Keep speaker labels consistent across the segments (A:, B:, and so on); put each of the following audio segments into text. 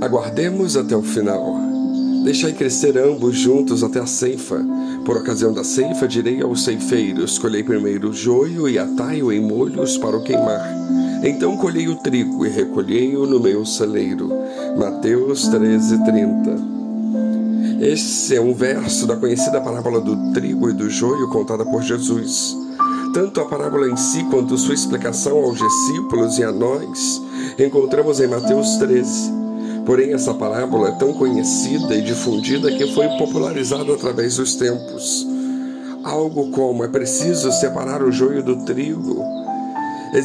A: Aguardemos até o final. Deixai crescer ambos juntos até a ceifa. Por ocasião da ceifa, direi aos ceifeiros: Colhei primeiro o joio e atai-o em molhos para o queimar. Então colhei o trigo e recolhei-o no meu celeiro. Mateus 13, 30. Esse é um verso da conhecida parábola do trigo e do joio contada por Jesus. Tanto a parábola em si quanto sua explicação aos discípulos e a nós encontramos em Mateus 13. Porém, essa parábola é tão conhecida e difundida que foi popularizada através dos tempos. Algo como é preciso separar o joio do trigo,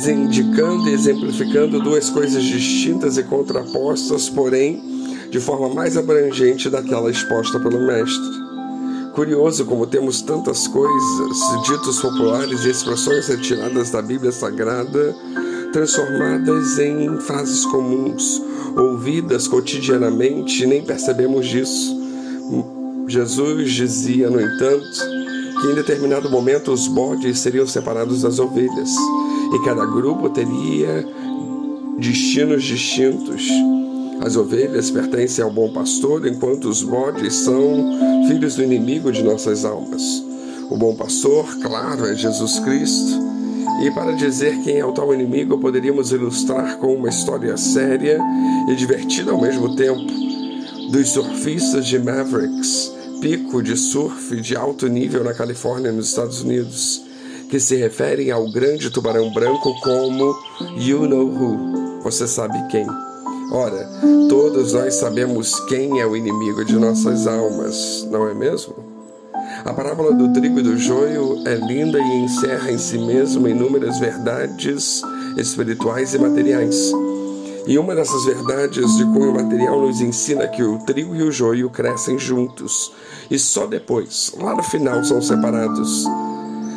A: indicando e exemplificando duas coisas distintas e contrapostas, porém de forma mais abrangente daquela exposta pelo Mestre. Curioso como temos tantas coisas, ditos populares e expressões retiradas da Bíblia Sagrada, transformadas em frases comuns, ouvidas cotidianamente nem percebemos disso. Jesus dizia, no entanto, que em determinado momento os bodes seriam separados das ovelhas e cada grupo teria destinos distintos. As ovelhas pertencem ao bom pastor, enquanto os bodes são filhos do inimigo de nossas almas. O bom pastor, claro, é Jesus Cristo. E para dizer quem é o tal inimigo, poderíamos ilustrar com uma história séria e divertida ao mesmo tempo dos surfistas de Mavericks, pico de surf de alto nível na Califórnia, nos Estados Unidos, que se referem ao grande tubarão branco como You Know Who, você sabe quem. Ora, todos nós sabemos quem é o inimigo de nossas almas, não é mesmo? A parábola do trigo e do joio é linda e encerra em si mesma inúmeras verdades espirituais e materiais. E uma dessas verdades de cunho material nos ensina que o trigo e o joio crescem juntos e só depois, lá no final, são separados.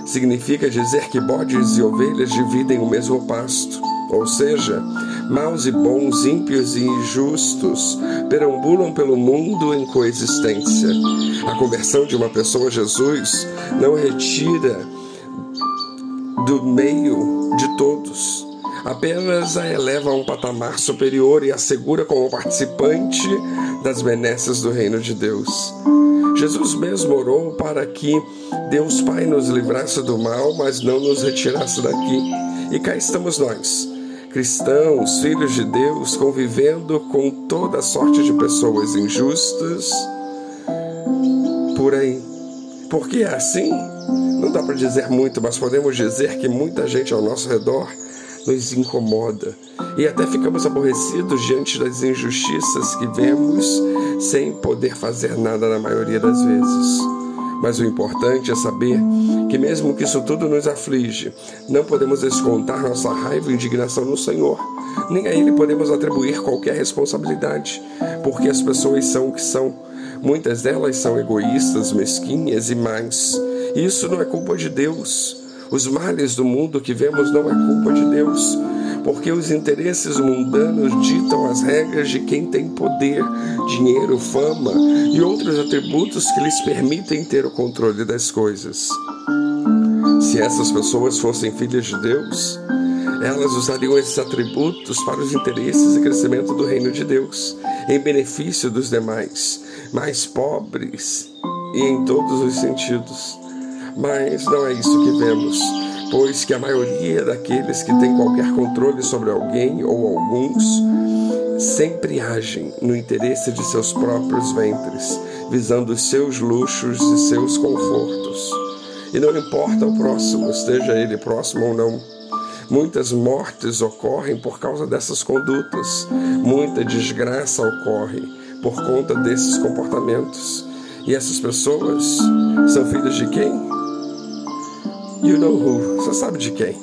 A: Significa dizer que bodes e ovelhas dividem o mesmo pasto, ou seja, maus e bons, ímpios e injustos, perambulam pelo mundo em coexistência. A conversão de uma pessoa a Jesus não retira do meio de todos, apenas a eleva a um patamar superior e a segura como participante das benesses do reino de Deus. Jesus mesmo orou para que Deus Pai nos livrasse do mal, mas não nos retirasse daqui. E cá estamos nós cristãos, filhos de Deus, convivendo com toda sorte de pessoas injustas por aí. Porque é assim? Não dá para dizer muito, mas podemos dizer que muita gente ao nosso redor nos incomoda e até ficamos aborrecidos diante das injustiças que vemos sem poder fazer nada na maioria das vezes. Mas o importante é saber que, mesmo que isso tudo nos aflige, não podemos descontar nossa raiva e indignação no Senhor. Nem a Ele podemos atribuir qualquer responsabilidade, porque as pessoas são o que são. Muitas delas são egoístas, mesquinhas e mais. Isso não é culpa de Deus. Os males do mundo que vemos não é culpa de Deus porque os interesses mundanos ditam as regras de quem tem poder, dinheiro, fama e outros atributos que lhes permitem ter o controle das coisas. Se essas pessoas fossem filhas de Deus, elas usariam esses atributos para os interesses e crescimento do reino de Deus, em benefício dos demais, mais pobres e em todos os sentidos. Mas não é isso que vemos pois que a maioria daqueles que têm qualquer controle sobre alguém ou alguns sempre agem no interesse de seus próprios ventres, visando os seus luxos e seus confortos. E não importa o próximo, esteja ele próximo ou não. Muitas mortes ocorrem por causa dessas condutas, muita desgraça ocorre por conta desses comportamentos. E essas pessoas são filhas de quem? You know who? Você sabe de quem?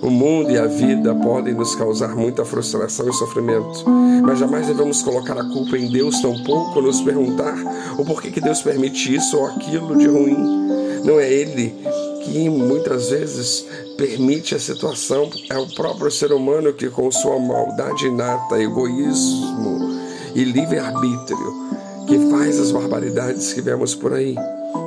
A: O mundo e a vida podem nos causar muita frustração e sofrimento, mas jamais devemos colocar a culpa em Deus, tampouco nos perguntar o porquê que Deus permite isso ou aquilo de ruim. Não é Ele que muitas vezes permite a situação, é o próprio ser humano que, com sua maldade inata, egoísmo e livre-arbítrio, que faz as barbaridades que vemos por aí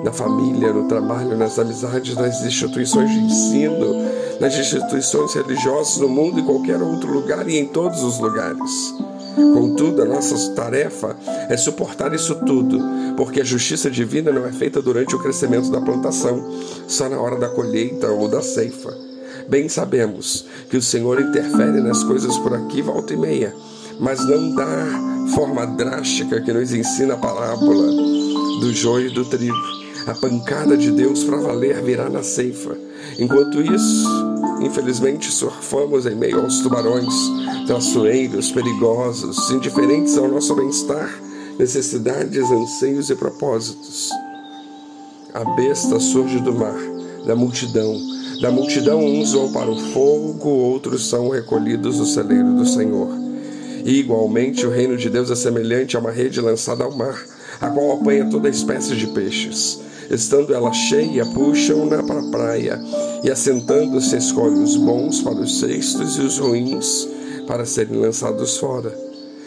A: na família, no trabalho, nas amizades, nas instituições de ensino, nas instituições religiosas, no mundo e qualquer outro lugar e em todos os lugares. Contudo, a nossa tarefa é suportar isso tudo, porque a justiça divina não é feita durante o crescimento da plantação, só na hora da colheita ou da ceifa. Bem sabemos que o Senhor interfere nas coisas por aqui volta e meia, mas não dá forma drástica que nos ensina a parábola do joio e do trigo. A pancada de Deus para valer virá na ceifa. Enquanto isso, infelizmente, surfamos em meio aos tubarões, traiçoeiros, perigosos, indiferentes ao nosso bem-estar, necessidades, anseios e propósitos. A besta surge do mar, da multidão. Da multidão, uns vão para o fogo, outros são recolhidos do celeiro do Senhor. E, igualmente, o reino de Deus é semelhante a uma rede lançada ao mar, a qual apanha toda espécie de peixes. Estando ela cheia, puxam-na para a praia, e assentando-se, escolhem os bons para os cestos e os ruins para serem lançados fora.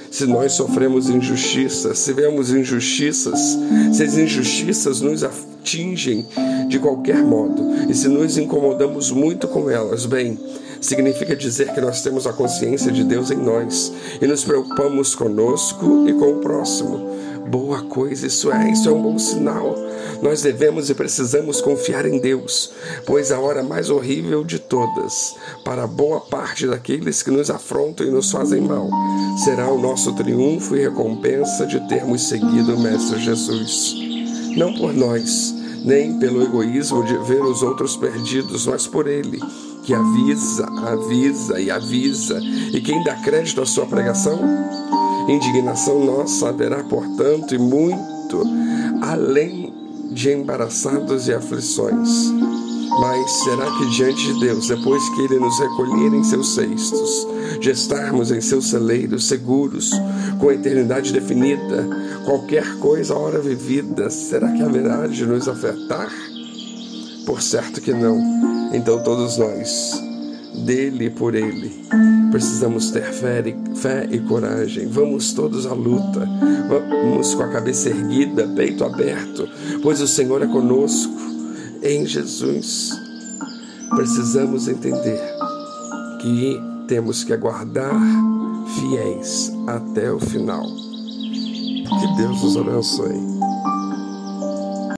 A: Se nós sofremos injustiças, se vemos injustiças, se as injustiças nos atingem de qualquer modo, e se nos incomodamos muito com elas, bem, significa dizer que nós temos a consciência de Deus em nós e nos preocupamos conosco e com o próximo. Boa coisa isso é, isso é um bom sinal. Nós devemos e precisamos confiar em Deus, pois a hora mais horrível de todas, para boa parte daqueles que nos afrontam e nos fazem mal, será o nosso triunfo e recompensa de termos seguido o Mestre Jesus. Não por nós, nem pelo egoísmo de ver os outros perdidos, mas por Ele, que avisa, avisa e avisa. E quem dá crédito à sua pregação? Indignação nossa haverá, portanto, e muito além de embaraçados e aflições. Mas será que diante de Deus, depois que Ele nos recolher em seus cestos, de estarmos em seus celeiros seguros, com a eternidade definida, qualquer coisa a hora vivida, será que haverá de nos afetar? Por certo que não. Então todos nós, dele e por ele, precisamos ter fé e, fé e coragem. Vamos todos à luta. Vamos com a cabeça erguida, peito aberto, pois o Senhor é conosco em Jesus. Precisamos entender que temos que aguardar fiéis até o final. Que Deus nos abençoe.